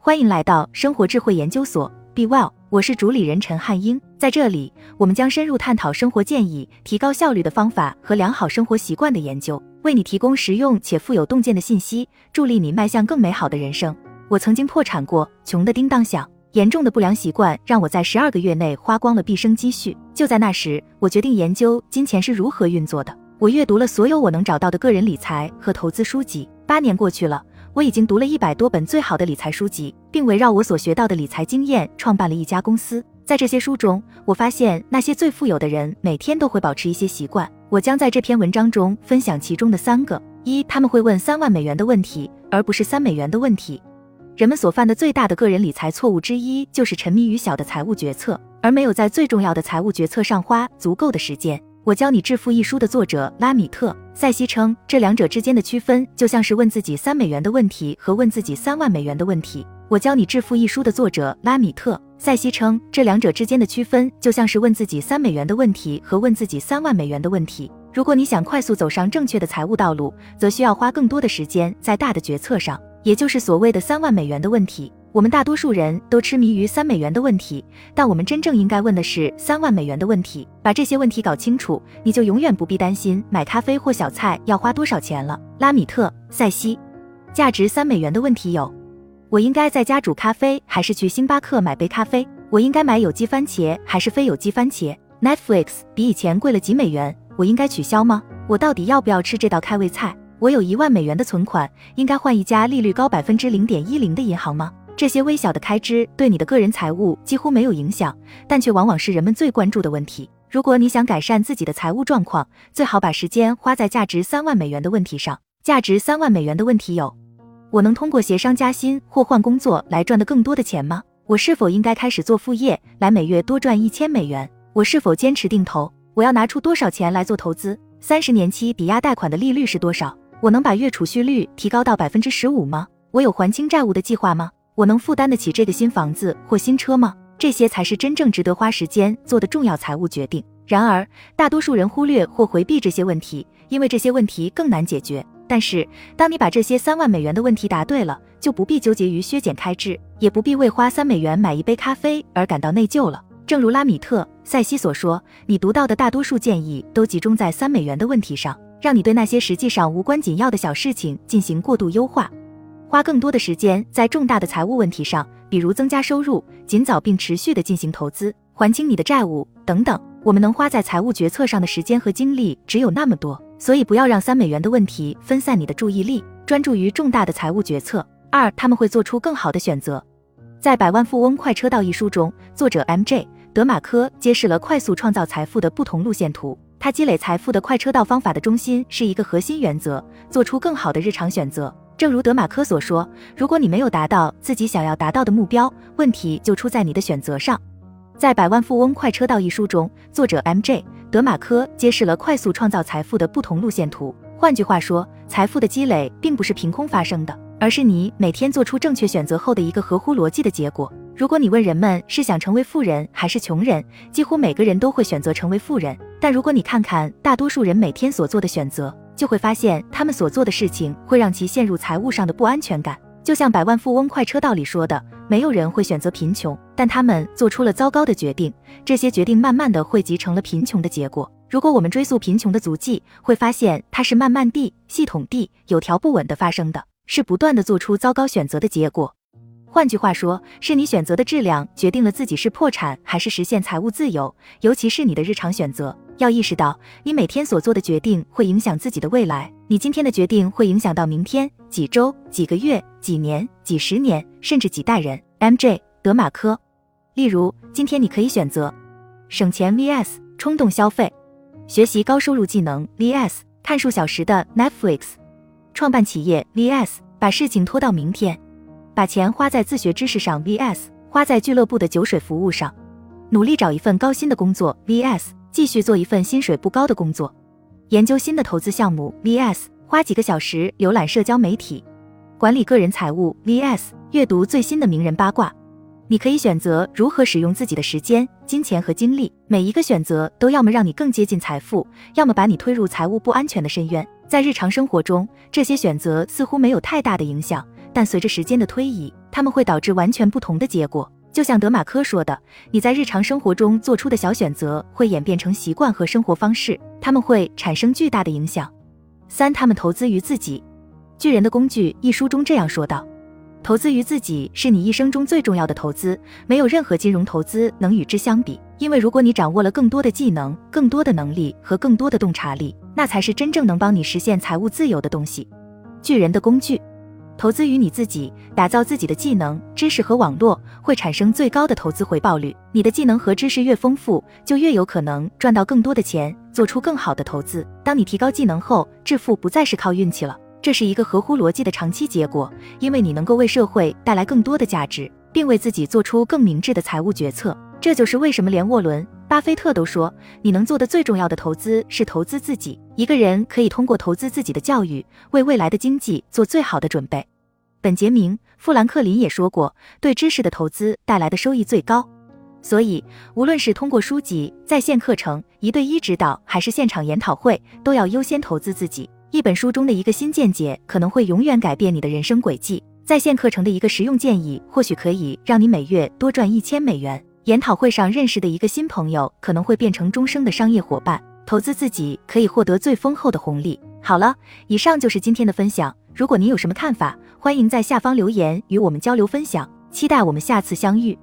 欢迎来到生活智慧研究所，Be Well，我是主理人陈汉英。在这里，我们将深入探讨生活建议、提高效率的方法和良好生活习惯的研究，为你提供实用且富有洞见的信息，助力你迈向更美好的人生。我曾经破产过，穷得叮当响。严重的不良习惯让我在十二个月内花光了毕生积蓄。就在那时，我决定研究金钱是如何运作的。我阅读了所有我能找到的个人理财和投资书籍。八年过去了，我已经读了一百多本最好的理财书籍，并围绕我所学到的理财经验创办了一家公司。在这些书中，我发现那些最富有的人每天都会保持一些习惯。我将在这篇文章中分享其中的三个：一，他们会问三万美元的问题，而不是三美元的问题。人们所犯的最大的个人理财错误之一，就是沉迷于小的财务决策，而没有在最重要的财务决策上花足够的时间。我教你致富一书的作者拉米特·塞西称，这两者之间的区分就像是问自己三美元的问题和问自己三万美元的问题。我教你致富一书的作者拉米特·塞西称，这两者之间的区分就像是问自己三美元的问题和问自己三万美元的问题。如果你想快速走上正确的财务道路，则需要花更多的时间在大的决策上。也就是所谓的三万美元的问题，我们大多数人都痴迷于三美元的问题，但我们真正应该问的是三万美元的问题。把这些问题搞清楚，你就永远不必担心买咖啡或小菜要花多少钱了。拉米特·塞西，价值三美元的问题有：我应该在家煮咖啡，还是去星巴克买杯咖啡？我应该买有机番茄，还是非有机番茄？Netflix 比以前贵了几美元，我应该取消吗？我到底要不要吃这道开胃菜？我有一万美元的存款，应该换一家利率高百分之零点一零的银行吗？这些微小的开支对你的个人财务几乎没有影响，但却往往是人们最关注的问题。如果你想改善自己的财务状况，最好把时间花在价值三万美元的问题上。价值三万美元的问题有：我能通过协商加薪或换工作来赚得更多的钱吗？我是否应该开始做副业来每月多赚一千美元？我是否坚持定投？我要拿出多少钱来做投资？三十年期抵押贷款的利率是多少？我能把月储蓄率提高到百分之十五吗？我有还清债务的计划吗？我能负担得起这个新房子或新车吗？这些才是真正值得花时间做的重要财务决定。然而，大多数人忽略或回避这些问题，因为这些问题更难解决。但是，当你把这些三万美元的问题答对了，就不必纠结于削减开支，也不必为花三美元买一杯咖啡而感到内疚了。正如拉米特·塞西所说，你读到的大多数建议都集中在三美元的问题上。让你对那些实际上无关紧要的小事情进行过度优化，花更多的时间在重大的财务问题上，比如增加收入、尽早并持续的进行投资、还清你的债务等等。我们能花在财务决策上的时间和精力只有那么多，所以不要让三美元的问题分散你的注意力，专注于重大的财务决策。二，他们会做出更好的选择。在《百万富翁快车道》一书中，作者 M.J. 德马科揭示了快速创造财富的不同路线图。他积累财富的快车道方法的中心是一个核心原则：做出更好的日常选择。正如德马科所说，如果你没有达到自己想要达到的目标，问题就出在你的选择上。在《百万富翁快车道》一书中，作者 M.J. 德马科揭示了快速创造财富的不同路线图。换句话说，财富的积累并不是凭空发生的，而是你每天做出正确选择后的一个合乎逻辑的结果。如果你问人们是想成为富人还是穷人，几乎每个人都会选择成为富人。但如果你看看大多数人每天所做的选择，就会发现他们所做的事情会让其陷入财务上的不安全感。就像《百万富翁快车道》里说的，没有人会选择贫穷，但他们做出了糟糕的决定。这些决定慢慢的汇集成了贫穷的结果。如果我们追溯贫穷的足迹，会发现它是慢慢地、系统地、有条不紊的发生的，是不断的做出糟糕选择的结果。换句话说，是你选择的质量决定了自己是破产还是实现财务自由，尤其是你的日常选择。要意识到，你每天所做的决定会影响自己的未来。你今天的决定会影响到明天、几周、几个月、几年、几十年，甚至几代人。M.J. 德马科。例如，今天你可以选择省钱 vs 冲动消费，学习高收入技能 vs 看数小时的 Netflix，创办企业 vs 把事情拖到明天。把钱花在自学知识上，vs 花在俱乐部的酒水服务上；努力找一份高薪的工作，vs 继续做一份薪水不高的工作；研究新的投资项目，vs 花几个小时浏览社交媒体；管理个人财务，vs 阅读最新的名人八卦。你可以选择如何使用自己的时间、金钱和精力。每一个选择都要么让你更接近财富，要么把你推入财务不安全的深渊。在日常生活中，这些选择似乎没有太大的影响。但随着时间的推移，它们会导致完全不同的结果。就像德马科说的，你在日常生活中做出的小选择会演变成习惯和生活方式，他们会产生巨大的影响。三，他们投资于自己。《巨人的工具》一书中这样说道：“投资于自己是你一生中最重要的投资，没有任何金融投资能与之相比。因为如果你掌握了更多的技能、更多的能力和更多的洞察力，那才是真正能帮你实现财务自由的东西。”《巨人的工具》。投资于你自己，打造自己的技能、知识和网络，会产生最高的投资回报率。你的技能和知识越丰富，就越有可能赚到更多的钱，做出更好的投资。当你提高技能后，致富不再是靠运气了，这是一个合乎逻辑的长期结果，因为你能够为社会带来更多的价值，并为自己做出更明智的财务决策。这就是为什么连沃伦·巴菲特都说，你能做的最重要的投资是投资自己。一个人可以通过投资自己的教育，为未来的经济做最好的准备。本杰明·富兰克林也说过，对知识的投资带来的收益最高。所以，无论是通过书籍、在线课程、一对一指导，还是现场研讨会，都要优先投资自己。一本书中的一个新见解，可能会永远改变你的人生轨迹。在线课程的一个实用建议，或许可以让你每月多赚一千美元。研讨会上认识的一个新朋友，可能会变成终生的商业伙伴。投资自己可以获得最丰厚的红利。好了，以上就是今天的分享。如果您有什么看法，欢迎在下方留言与我们交流分享。期待我们下次相遇。